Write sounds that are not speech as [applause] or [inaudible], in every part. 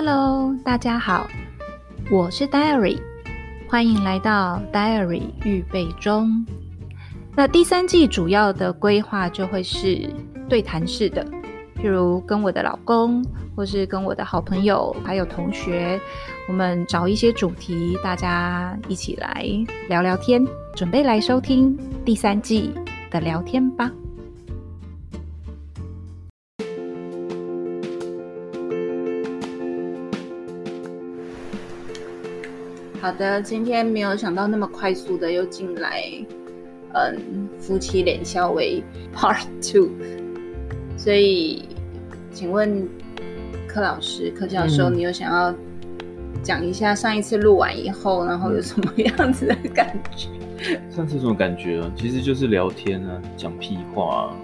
Hello，大家好，我是 Diary，欢迎来到 Diary 预备中。那第三季主要的规划就会是对谈式的，譬如跟我的老公，或是跟我的好朋友，还有同学，我们找一些主题，大家一起来聊聊天，准备来收听第三季的聊天吧。好的，今天没有想到那么快速的又进来，嗯，夫妻脸笑为 [laughs] Part Two，所以请问柯老师、柯教授，你有想要讲一下上一次录完以后，然后有什么样子的感觉？[laughs] 上次什么感觉啊？其实就是聊天啊，讲屁话啊，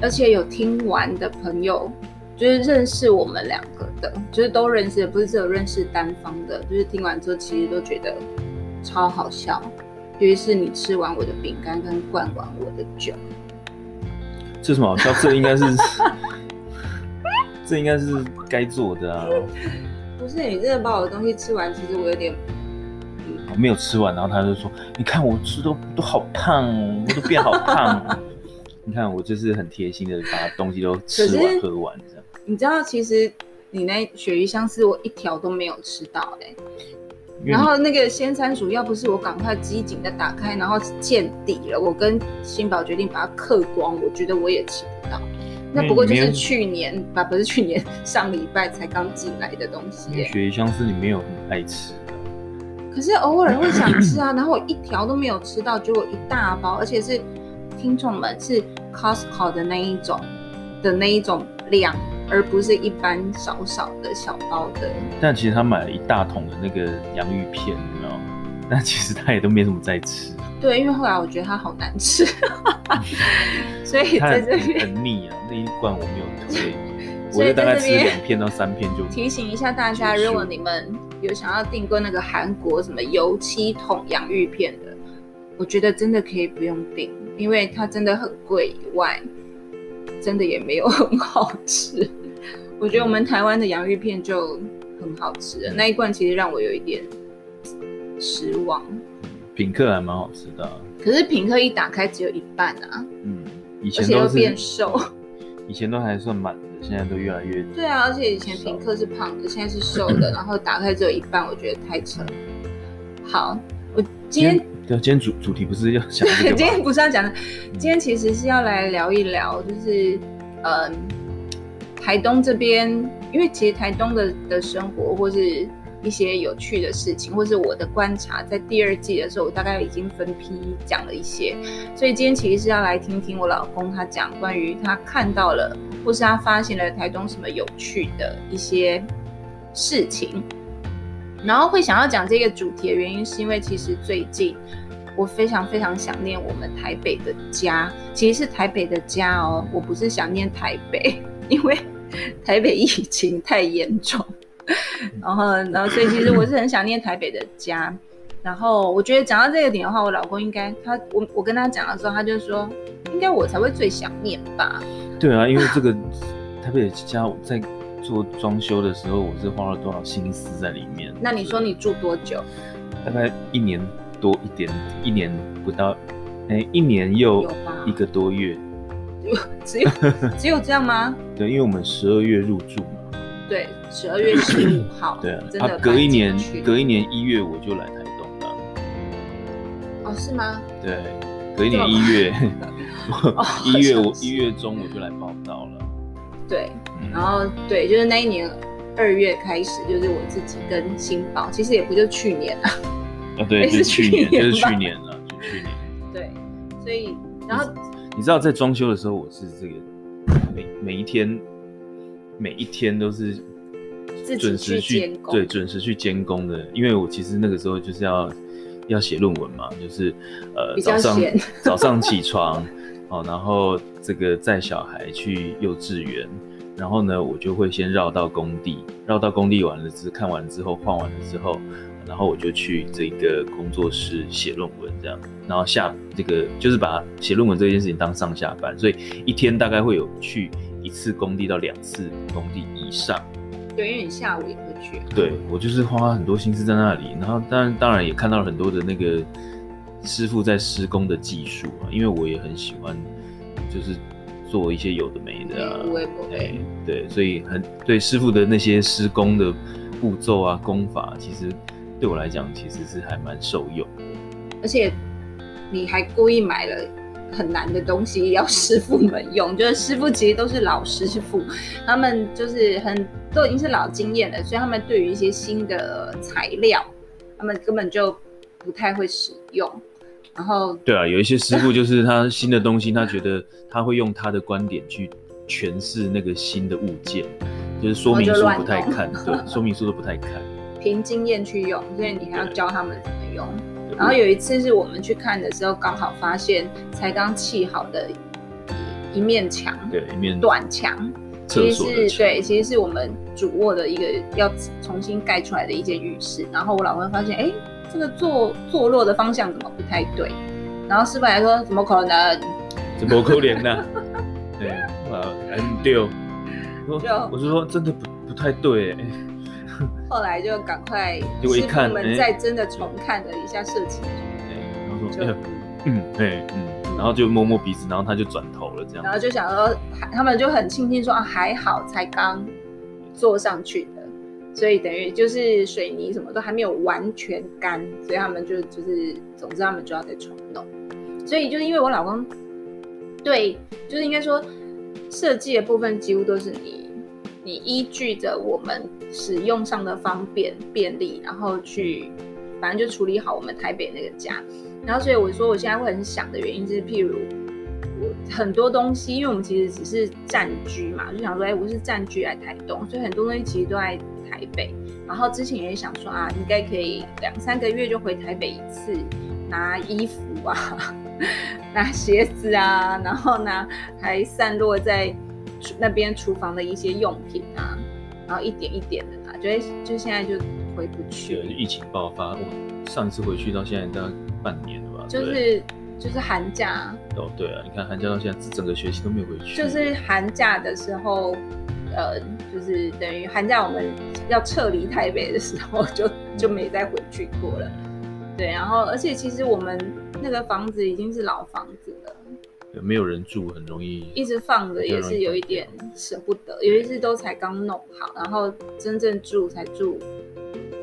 而且有听完的朋友。就是认识我们两个的，就是都认识的，不是只有认识单方的。就是听完之后，其实都觉得超好笑。尤其是你吃完我的饼干跟灌完我的酒，这什么好笑？这应该是，这应该是该做的啊。不是你真的把我的东西吃完，其实我有点，我没有吃完，然后他就说：“你看我吃都都好胖哦，我都变好胖。[laughs] ”你看我就是很贴心的把东西都吃完喝完这样。你知道，其实你那鳕鱼香丝我一条都没有吃到哎、欸，然后那个鲜山薯要不是我赶快机警的打开，然后见底了，我跟新宝决定把它嗑光，我觉得我也吃不到。那不过就是去年，吧不是去年上礼拜才刚进来的东西、欸。鳕鱼香丝你没有很爱吃，可是偶尔会想吃啊，然后我一条都没有吃到，结果一大包，而且是听众们是 Costco 的那一种的那一种量。而不是一般少少的小包的，但其实他买了一大桶的那个洋芋片，你知道吗？[laughs] 但其实他也都没什么在吃。对，因为后来我觉得它好难吃，[laughs] 所以在这边很腻啊。那一罐我没有推，[laughs] 我就大概吃两片到三片就。提醒一下大家，如果你们有想要订购那个韩国什么油漆桶洋芋片的，我觉得真的可以不用订，因为它真的很贵以外。真的也没有很好吃，[laughs] 我觉得我们台湾的洋芋片就很好吃的，那一罐其实让我有一点失望。品客还蛮好吃的，可是品客一打开只有一半啊。嗯，以前都是变瘦，[laughs] 以前都还算满的，现在都越来越。对啊，而且以前品客是胖的，现在是瘦的，[clears throat] 然后打开只有一半，我觉得太扯。好，我今天。对，今天主主题不是要讲。[laughs] 今天不是要讲的，今天其实是要来聊一聊，就是嗯，台东这边，因为其实台东的的生活或是一些有趣的事情，或是我的观察，在第二季的时候，我大概已经分批讲了一些，所以今天其实是要来听听我老公他讲关于他看到了或是他发现了台东什么有趣的一些事情。然后会想要讲这个主题的原因，是因为其实最近我非常非常想念我们台北的家，其实是台北的家哦，我不是想念台北，[laughs] 因为台北疫情太严重，然后然后所以其实我是很想念台北的家。然后我觉得讲到这个点的话，我老公应该他我我跟他讲的时候，他就说应该我才会最想念吧。对啊，因为这个台北的家在。做装修的时候，我是花了多少心思在里面？那你说你住多久？大概一年多一点，一年不到，哎、欸，一年又一个多月。[laughs] 只有 [laughs] 只有这样吗？对，因为我们十二月入住嘛。对，十二月十五 [coughs] 号。对啊，啊，隔一年，隔一年一月我就来台东了。哦，是吗？对，隔一年一月，[laughs] 一月我一月中我就来报道了。对，然后对，就是那一年二月开始，就是我自己跟新宝，其实也不就去年啊，啊对，是去年，就是去年了，就去年。对，所以然后你，你知道在装修的时候，我是这个每每一天每一天都是准时去对，准时去监工的，因为我其实那个时候就是要要写论文嘛，就是呃早上早上起床。哦，然后这个载小孩去幼稚园，然后呢，我就会先绕到工地，绕到工地完了之看完之后换完了之后，然后我就去这个工作室写论文这样，然后下这个就是把写论文这件事情当上下班，所以一天大概会有去一次工地到两次工地以上，对，因为你下午也会去。对，我就是花很多心思在那里，然后当然当然也看到了很多的那个师傅在施工的技术啊，因为我也很喜欢，就是做一些有的没的啊，哎，对，所以很对师傅的那些施工的步骤啊、功法，其实对我来讲其实是还蛮受用的。而且你还故意买了。很难的东西要师傅们用，就是师傅其实都是老师傅，他们就是很都已经是老经验了，所以他们对于一些新的材料，他们根本就不太会使用。然后对啊，有一些师傅就是他新的东西，他觉得他会用他的观点去诠释那个新的物件，就是说明书不太看，对，[laughs] 说明书都不太看，凭经验去用，所以你还要教他们怎么用。然后有一次是我们去看的时候，刚好发现才刚砌好的一面墙，对，一面短墙，其实是对，其实是我们主卧的一个要重新盖出来的一间浴室。然后我老公发现，哎，这个坐坐落的方向怎么不太对？然后师傅还说，怎么可能？怎么可能呢？[laughs] 对，呃，很丢。就我是说，真的不不太对。后来就赶快，师傅们再真的重看了一下设计，然后说，嗯，对，嗯，然后就摸摸鼻子，然后他就转头了，这样，然后就想说，他们就很庆幸说啊，还好才刚坐上去的，所以等于就是水泥什么都还没有完全干，所以他们就就是，总之他们就要再重弄，所以就是因为我老公，对，就是应该说设计的部分几乎都是你。你依据着我们使用上的方便便利，然后去，反正就处理好我们台北那个家。然后所以我说我现在会很想的原因，就是譬如我很多东西，因为我们其实只是暂居嘛，就想说，哎，我是暂居来台东，所以很多东西其实都在台北。然后之前也想说啊，应该可以两三个月就回台北一次，拿衣服啊，[laughs] 拿鞋子啊，然后呢还散落在。那边厨房的一些用品啊，然后一点一点的拿，就就现在就回不去。对，疫情爆发，我上次回去到现在大概半年了吧。就是就是寒假。哦，对啊，你看寒假到现在，这整个学期都没有回去。就是寒假的时候，呃，就是等于寒假我们要撤离台北的时候就，就就没再回去过了。对，然后而且其实我们那个房子已经是老房子了。没有人住，很容易一直放着，也是有一点舍不得。有一次都才刚弄好，然后真正住才住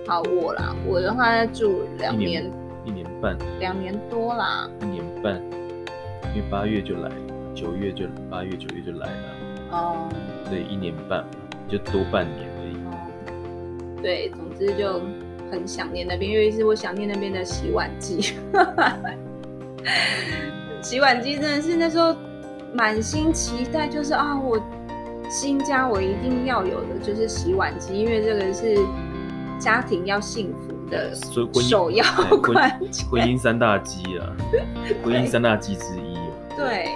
好我啦。我的话住两年，一年半，两年多啦，一年半，因为八月就来了，九月就八月九月就来了。哦，对，一年半就多半年而已。哦，对，总之就很想念那边，因为是我想念那边的洗碗机。[laughs] 洗碗机真的是那时候满心期待，就是啊，我新家我一定要有的就是洗碗机，因为这个是家庭要幸福的首要关键，婚姻三大机啊，婚姻三大机之一啊。对，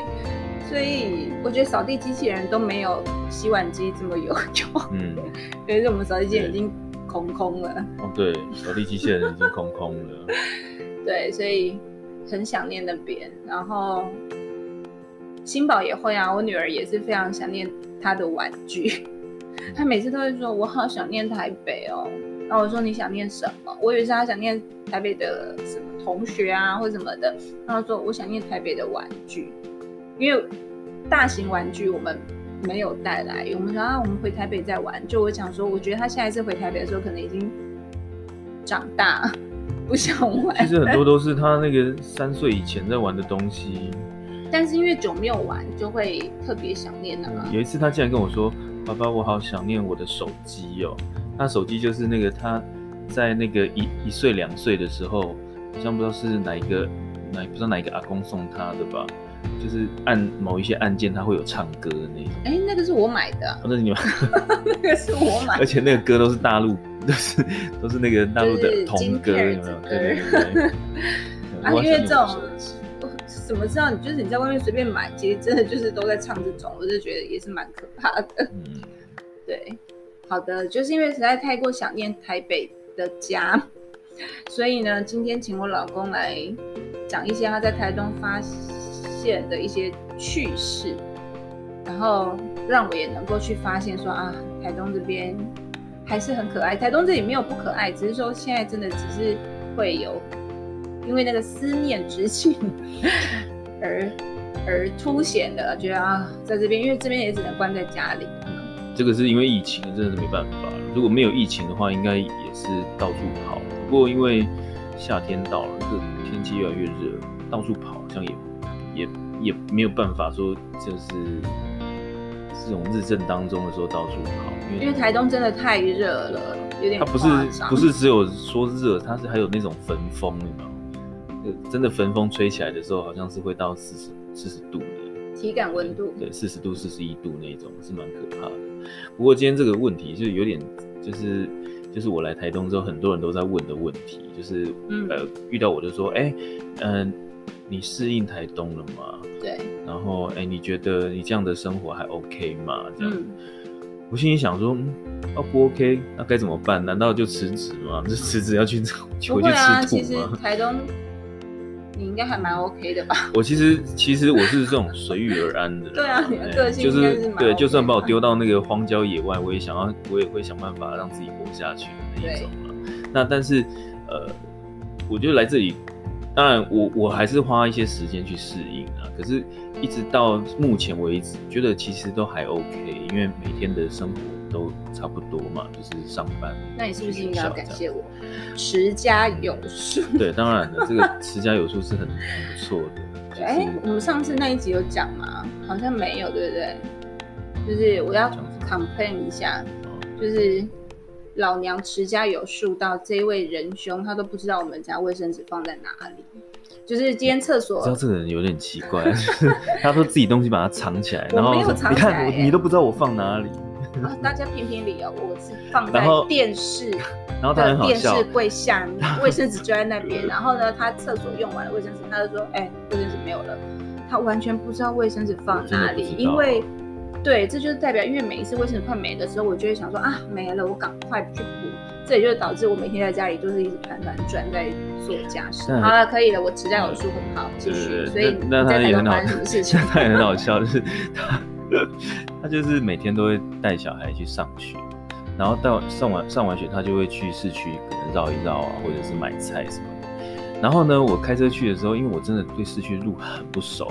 所以我觉得扫地机器人都没有洗碗机这么有用。嗯，[laughs] 可是我们扫地机器人已经空空了。哦，对，扫地机器人已经空空了。[laughs] 对，所以。很想念那边，然后新宝也会啊，我女儿也是非常想念她的玩具，她每次都会说：“我好想念台北哦。”然后我说：“你想念什么？”我以为是她想念台北的什么同学啊，或什么的。然后说：“我想念台北的玩具，因为大型玩具我们没有带来。我们说啊，我们回台北再玩。”就我想说，我觉得他下一次回台北的时候，可能已经长大。[laughs] 不想玩，其实很多都是他那个三岁以前在玩的东西，但是因为久没有玩，就会特别想念啊。有一次他竟然跟我说：“爸爸，我好想念我的手机哦。”他手机就是那个他在那个一一岁两岁的时候，好像不知道是哪一个哪不知道哪一个阿公送他的吧，就是按某一些按键，它会有唱歌的那种。哎、欸，那个是我买的，那是你买？[laughs] 那个是我买的，而且那个歌都是大陆。都是都是那个大陆的童歌，有没有？对对对。[laughs] 啊，因为这种怎么知道？你就是你在外面随便买，其实真的就是都在唱这种，我就觉得也是蛮可怕的。嗯，对。好的，就是因为实在太过想念台北的家，所以呢，今天请我老公来讲一些他在台东发现的一些趣事，然后让我也能够去发现说啊，台东这边。还是很可爱。台东这里没有不可爱，只是说现在真的只是会有因为那个思念之情而而凸显的，觉得啊，在这边，因为这边也只能关在家里。这个是因为疫情，真的是没办法。如果没有疫情的话，应该也是到处跑。不过因为夏天到了，这个天气越来越热，到处跑好像也也也没有办法说，就是这种日正当中的时候到处跑。因为，因为台东真的太热了，有点。它不是不是只有说热，它是还有那种焚风，你知道吗？真的焚风吹起来的时候，好像是会到四十四十度的体感温度。对，四十度、四十一度那种是蛮可怕的。不过今天这个问题就有点，就是就是我来台东之后，很多人都在问的问题，就是、嗯、呃遇到我就说，哎、欸，嗯、呃，你适应台东了吗？对。然后哎、欸，你觉得你这样的生活还 OK 吗？这样，嗯、我心里想说，嗯，啊不 OK，那该怎么办？难道就辞职吗？[laughs] 就辞职要去回去吃土吗？其实台东。你应该还蛮 OK 的吧？[laughs] 我其实其实我是这种随遇而安的。[laughs] 对啊，你的个性就是对，就算把我丢到那个荒郊野外，我也想要，我也会想办法让自己活下去的那一种嘛。那但是呃，我觉得来这里，当然我我还是花一些时间去适应啊。可是，一直到目前为止，觉得其实都还 OK，因为每天的生活。都差不多嘛，就是上班。那你是不是应该要感谢我？持家有术。对，当然了，这个持家有术是很很不错的。哎、就是，我们上次那一集有讲吗？好像没有，对不对？就是我要 complain 一下，就是老娘持家有术到这一位仁兄，他都不知道我们家卫生纸放在哪里。就是今天厕所，知道这个人有点奇怪，[laughs] 他说自己东西把它藏起来，然后你看你都不知道我放哪里。[laughs] 啊、大家评评理哦，我是放在电视，[laughs] 然后他很好笑，电视柜下面，卫生纸就在那边。然后呢，他厕所用完了卫生纸，他就说：“哎、欸，卫生纸没有了。”他完全不知道卫生纸放哪里，因为对，这就是代表，因为每一次卫生纸快没的时候，我就会想说啊，没了，我赶快去补。这也就导致我每天在家里都是一直团团转在做家事。好了，可以了，我持家有术很好，继续。所以那他也很好，什么事情？[laughs] 他也很好笑，就是他。他就是每天都会带小孩去上学，然后到上完上完学，他就会去市区可能绕一绕啊，或者是买菜什么的。然后呢，我开车去的时候，因为我真的对市区路很不熟，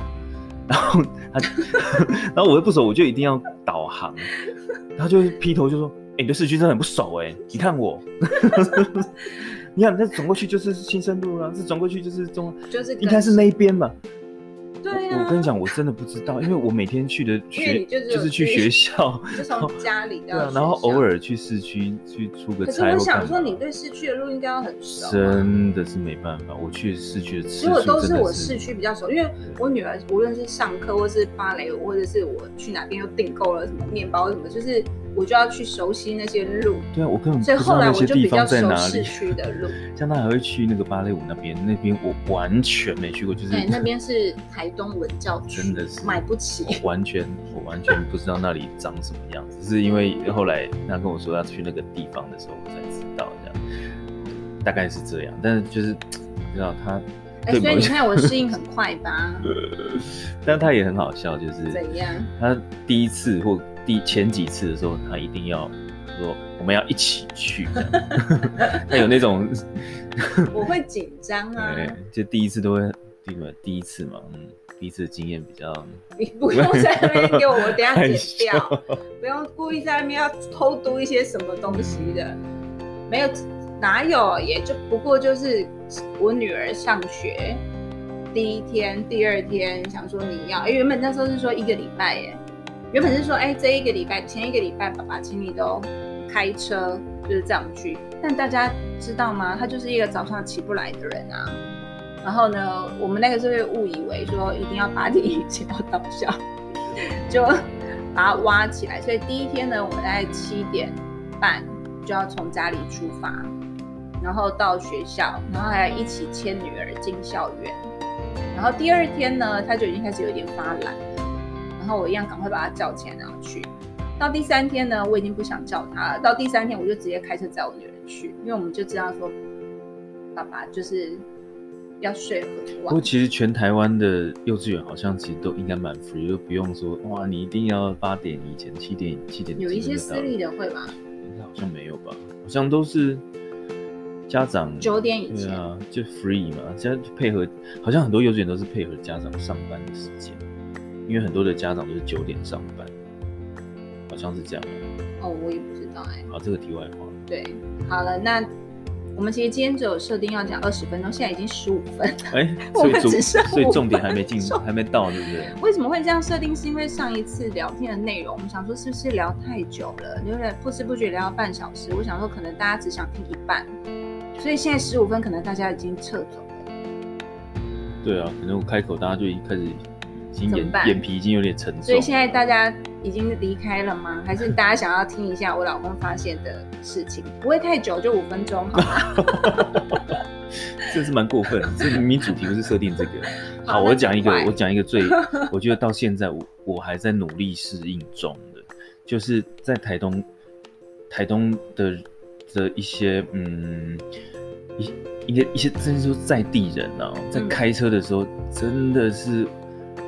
然后他，[laughs] 然后我又不熟，我就一定要导航。他就劈头就说：“哎、欸，你对市区真的很不熟哎、欸，你看我，[laughs] 你看，那转过去就是新生路了，是转过去就是中，就是应该是那一边吧。”我跟你讲，我真的不知道，因为我每天去的 [laughs] 学就，就是去学校，[laughs] 就从家里到对，然后偶尔去市区去出个差。可是我想说，你对市区的路应该要很熟。真的是没办法，我去市区的次数如果都是我市区比较熟，因为我女儿无论是上课，或是芭蕾舞，或者是我去哪边又订购了什么面包什么，就是。我就要去熟悉那些路，对啊，我根本。所以后来我就比较熟市区的路，[laughs] 像他还会去那个芭蕾舞那边，那边我完全没去过，就是对，那边是台东文教区，真的是买不起，我完全我完全不知道那里长什么样子，是因为后来他跟我说要去那个地方的时候，我才知道这样，大概是这样，但是就是你知道他，哎、欸，所以你看我适应很快吧？[laughs] 但他也很好笑，就是怎样？他第一次或。第前几次的时候，他一定要说我们要一起去，[laughs] 他有那种 [laughs] 我会紧张啊，对，就第一次都会，第第一次嘛，嗯，第一次的经验比较，你不用在那边给我，我等下剪掉，[laughs] 不用故意在那边要偷读一些什么东西的，没有，哪有，也就不过就是我女儿上学第一天、第二天想说你要，哎，原本那时候是说一个礼拜耶。原本是说，哎、这一个礼拜，前一个礼拜，爸爸请你都开车，就是这样去。但大家知道吗？他就是一个早上起不来的人啊。然后呢，我们那个时候误以为说一定要八点以前要到校，就把他挖起来。所以第一天呢，我们大概七点半就要从家里出发，然后到学校，然后还要一起牵女儿进校园。然后第二天呢，他就已经开始有点发懒。然后我一样赶快把他叫起来，然后去。到第三天呢，我已经不想叫他了。到第三天，我就直接开车载我女儿去，因为我们就知道说，爸爸就是要睡很晚。不过其实全台湾的幼稚园好像其实都应该蛮 free，就不用说哇，你一定要八点以前、七点七点。有一些私立的会吗？好像没有吧？好像都是家长九点以前，对啊，就 free 嘛，现在配合，好像很多幼稚园都是配合家长上班的时间，因为很多的家长都是九点上班，好像是这样。哦，我也不知道哎、欸。好，这个题外话。对，好了，那。我们其实今天只有设定要讲二十分钟，现在已经十五分了。哎，[laughs] 所以重所以重点还没进，还没到，对不对？为什么会这样设定？是因为上一次聊天的内容，我们想说是不是聊太久了，有点不知不觉聊了半小时。我想说可能大家只想听一半，所以现在十五分可能大家已经撤走了。对啊，可能我开口大家就已经开始，已经眼眼皮已经有点沉重。所以现在大家。已经离开了吗？[laughs] 还是大家想要听一下我老公发现的事情？不会太久，就五分钟，好吗？[laughs] 这是蛮过分。这明明主题不是设定这个。好，我讲一个，我讲一个最，[laughs] 我觉得到现在我我还在努力适应中的，就是在台东，台东的的一些嗯一一些一些，甚至说在地人啊，在开车的时候真的是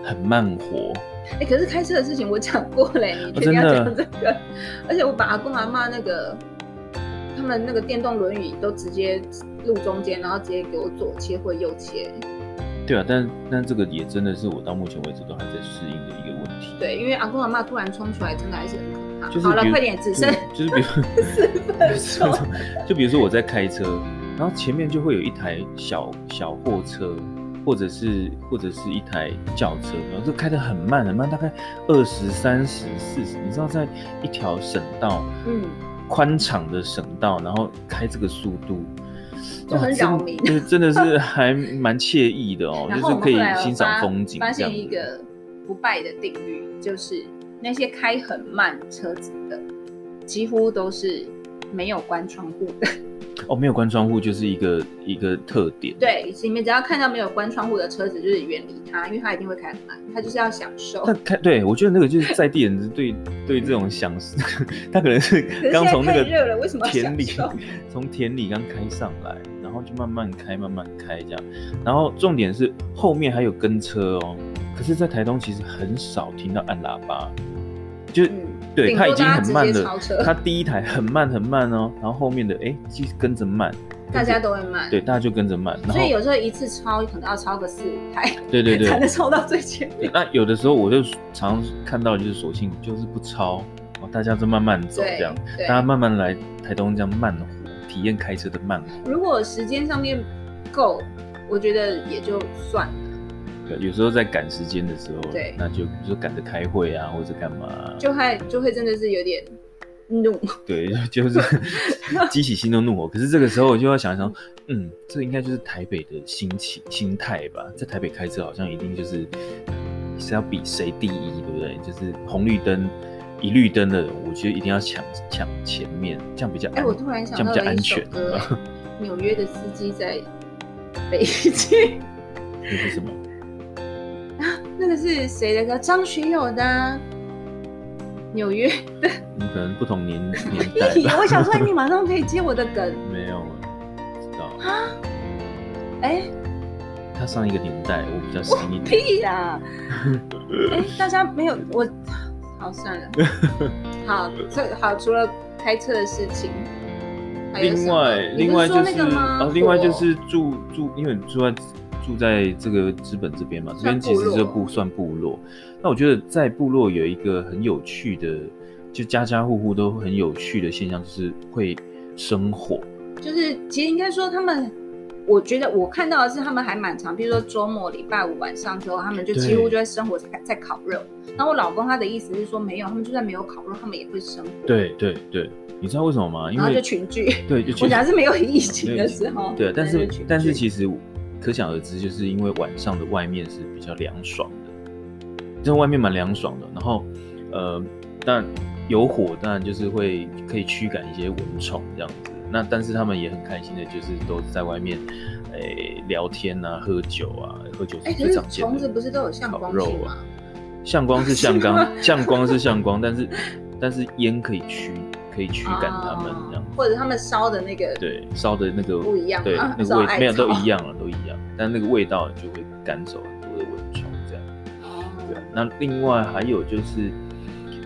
很慢活。哎、欸，可是开车的事情我讲过嘞，你确定要讲这个？哦、而且我把阿公阿妈那个他们那个电动轮椅都直接路中间，然后直接给我左切或右切。对啊，但但这个也真的是我到目前为止都还在适应的一个问题。对，因为阿公阿妈突然冲出来，真的还是很可怕。就是好了，快点，只剩就是比如四 [laughs] 分钟，就比如说我在开车，然后前面就会有一台小小货车。或者是或者是一台轿车，然后就开得很慢很慢，大概二十三十四十，你知道，在一条省道，嗯，宽敞的省道，然后开这个速度，就很扰民，就是真的是还蛮惬意的哦，[laughs] 就是可以欣赏风景。发现一个不败的定律，就是那些开很慢车子的，几乎都是没有关窗户的。哦，没有关窗户就是一个一个特点。对，里面只要看到没有关窗户的车子，就是远离它，因为它一定会开很慢，它就是要享受。他开，对我觉得那个就是在地人对对这种享受，[laughs] 他可能是刚从那个田里 [laughs] 从田里刚开上来，然后就慢慢开慢慢开这样，然后重点是后面还有跟车哦，可是，在台东其实很少听到按喇叭，就。嗯对，他已经很慢了，他第一台很慢很慢哦，然后后面的哎，继续跟着慢，大家都会慢，对，大家就跟着慢，所以有时候一次超可能要超个四五台，对对对，[laughs] 才能超到最前面。那有的时候我就常看到就是索性就是不超，大家就慢慢走这样，大家慢慢来台东这样慢活，体验开车的慢活。如果时间上面够，我觉得也就算了。有时候在赶时间的时候，对，那就比如说赶着开会啊，或者干嘛、啊，就会就会真的是有点怒，对，[laughs] 就是 [laughs] 激起心中怒火。可是这个时候我就要想一想，嗯，这应该就是台北的心情心态吧。在台北开车好像一定就是是要比谁第一，对不对？就是红绿灯一绿灯的，我觉得一定要抢抢前面，这样比较，哎、欸，我突然想到了一首歌，[laughs] 纽约的司机在北京，那是什么？那个是谁的歌？张学友的《纽约的》。你可能不同年年代。[laughs] 我想说，你马上可以接我的梗。没有，不知道。啊？哎、欸，他上一个年代，我比较新一点。屁呀、啊！[laughs] 哎、欸，大家没有我，好算了。[laughs] 好，这好，除了开车的事情，另外，另外就是哦，另外就是住住，因为你住在。住在这个资本这边嘛，这边其实就不算部落。那我觉得在部落有一个很有趣的，就家家户户都很有趣的现象，就是会生火。就是其实应该说他们，我觉得我看到的是他们还蛮常，比如说周末礼拜五晚上之后，他们就几乎就在生火在在烤肉。那我老公他的意思是说，没有，他们就算没有烤肉，他们也会生火。对对对，你知道为什么吗？因为然后就群聚。对，就 [laughs] 群聚。我讲是没有疫情的时候。对，但是但是其实。可想而知，就是因为晚上的外面是比较凉爽的，这外面蛮凉爽的。然后，呃，但有火，当然就是会可以驱赶一些蚊虫这样子。那但是他们也很开心的，就是都在外面，诶、欸，聊天啊，喝酒啊，喝酒是最常见的。虫子不是都有向光肉啊？向光是向光，[laughs] 向光是向光，但是但是烟可以驱。可以驱赶他们这样，或者他们烧的那个对烧的那个不一样，对那个味没有都一样了，都一样，但那个味道就会赶走很多的蚊虫这样。对，那另外还有就是，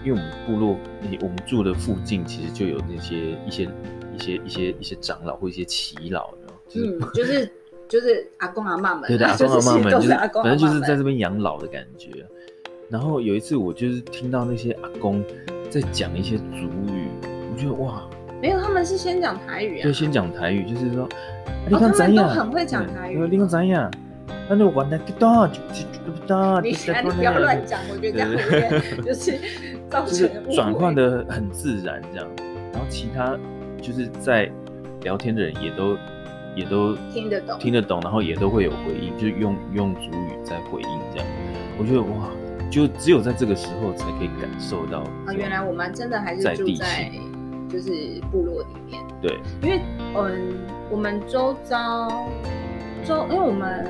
因为我们部落，我们住的附近其实就有那些一些一些一些一些长老或一些耆老，就是、嗯、就是就是阿公阿妈们，对对，阿公阿妈们就是反正就是在这边养老的感觉。然后有一次我就是听到那些阿公在讲一些族语，我觉得哇，没有，他们是先讲台语啊，对，先讲台语，就是说，你看咱们都很会讲台语，你看咱呀。那就玩的不大，就就不大。你你不要乱讲，我觉得这样会有点就是造成转换的很自然这样。然后其他就是在聊天的人也都也都听得懂，听得懂，然后也都会有回应，就用用主语在回应这样。我觉得哇，就只有在这个时候才可以感受到啊，原来我们真的还是住在就是部落里面。对，因为嗯，我们周遭周，因为我们。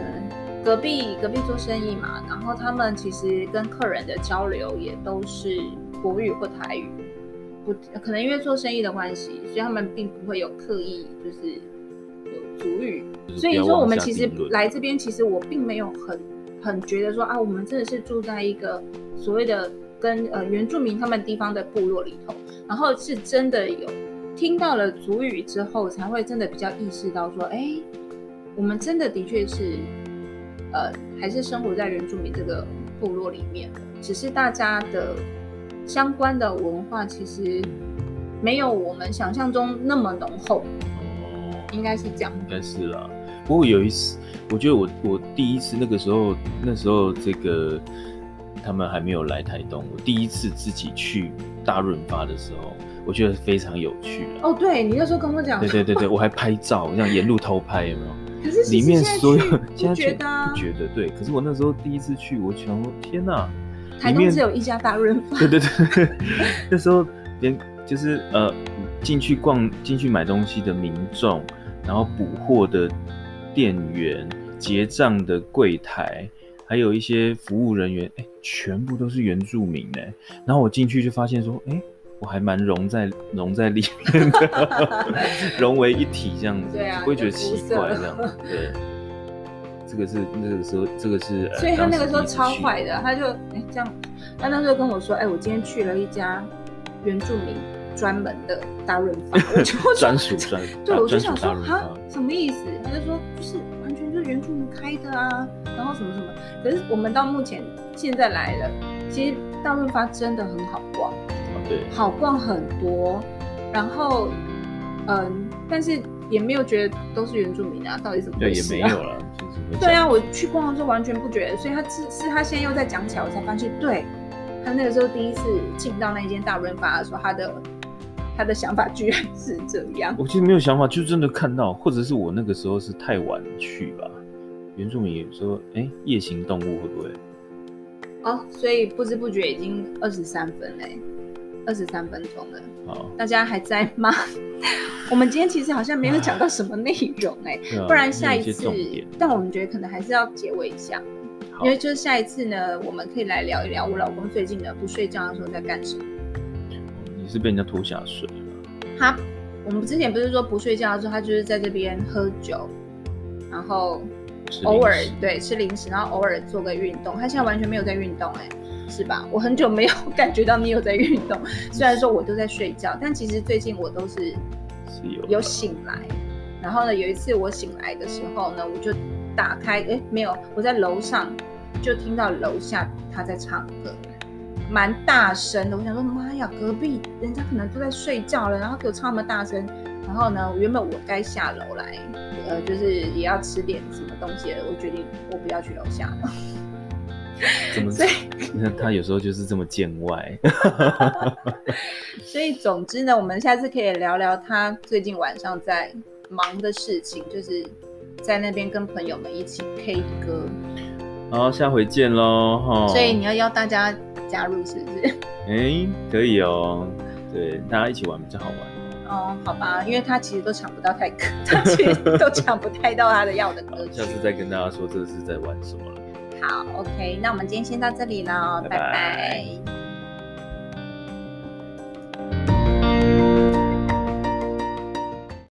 隔壁隔壁做生意嘛，然后他们其实跟客人的交流也都是国语或台语，不可能因为做生意的关系，所以他们并不会有刻意就是有族语。所以说我们其实来这边，其实我并没有很很觉得说啊，我们真的是住在一个所谓的跟呃原住民他们地方的部落里头，然后是真的有听到了族语之后，才会真的比较意识到说，哎，我们真的的确是。呃，还是生活在原住民这个部落里面，只是大家的相关的文化其实没有我们想象中那么浓厚。应该是这样。应该是啦。不过有一次，我觉得我我第一次那个时候，那时候这个他们还没有来台东，我第一次自己去大润发的时候，我觉得非常有趣。哦，对，你那时候跟我讲。对对对对，我还拍照，这样沿路偷拍，有没有？可是里面所有 [laughs] 现在觉得不觉得对，可是我那时候第一次去，我想说天哪，台东只有一家大润发。对对对，那时候连就是呃进去逛进去买东西的民众，然后补货的店员、结账的柜台，还有一些服务人员，哎，全部都是原住民哎。然后我进去就发现说，哎。我还蛮融在融在里面的，[laughs] 融为一体这样子，对啊，不会觉得奇怪这样子。对，这个是那个时候，这个是。所以他那个时候超坏的，他就哎这样，他那时候跟我说，哎，我今天去了一家原住民专门的大润发，我就 [laughs] 专属专，[laughs] 对，我就想说哈，什么意思？他就说就是原住民开的啊，然后什么什么。可是我们到目前现在来了，其实大润发真的很好逛。对，好逛很多，然后，嗯，但是也没有觉得都是原住民啊，到底怎么回事啊？对，也没有了，对啊，我去逛的时候完全不觉得，所以他是是他现在又在讲起来，我才发现，对，他那个时候第一次进到那间大润发的时候，他的他的想法居然是这样。我其实没有想法，就真的看到，或者是我那个时候是太晚去吧。原住民说，哎，夜行动物会不会？哦，所以不知不觉已经二十三分嘞。二十三分钟了，好，大家还在吗？[laughs] 我们今天其实好像没有讲到什么内容哎、欸，啊、不然下一次，一但我们觉得可能还是要结尾一下，因为就是下一次呢，我们可以来聊一聊我老公最近呢不睡觉的时候在干什么。你是被人家拖下水了？他，我们之前不是说不睡觉的时候，他就是在这边喝酒，然后偶尔对吃零食，然后偶尔做个运动。他现在完全没有在运动哎、欸。是吧？我很久没有 [laughs] 感觉到你有在运动，虽然说我都在睡觉，但其实最近我都是有醒来。然后呢，有一次我醒来的时候呢，我就打开，哎，没有，我在楼上就听到楼下他在唱歌，蛮大声的。我想说，妈呀，隔壁人家可能都在睡觉了，然后给我唱那么大声。然后呢，原本我该下楼来，呃，就是也要吃点什么东西了，我决定我不要去楼下了。怎么？[laughs] 所以 [laughs] 他有时候就是这么见外。[laughs] 所以总之呢，我们下次可以聊聊他最近晚上在忙的事情，就是在那边跟朋友们一起 K 歌。好，下回见喽！哈所以你要邀大家加入，是不是？哎、欸，可以哦。对，大家一起玩比较好玩。哦，好吧，因为他其实都抢不到太歌，[laughs] 他其实都抢不太到他的要的歌曲。[laughs] 下次再跟大家说这是在玩什么了。好，OK，那我们今天先到这里了，拜拜。拜拜。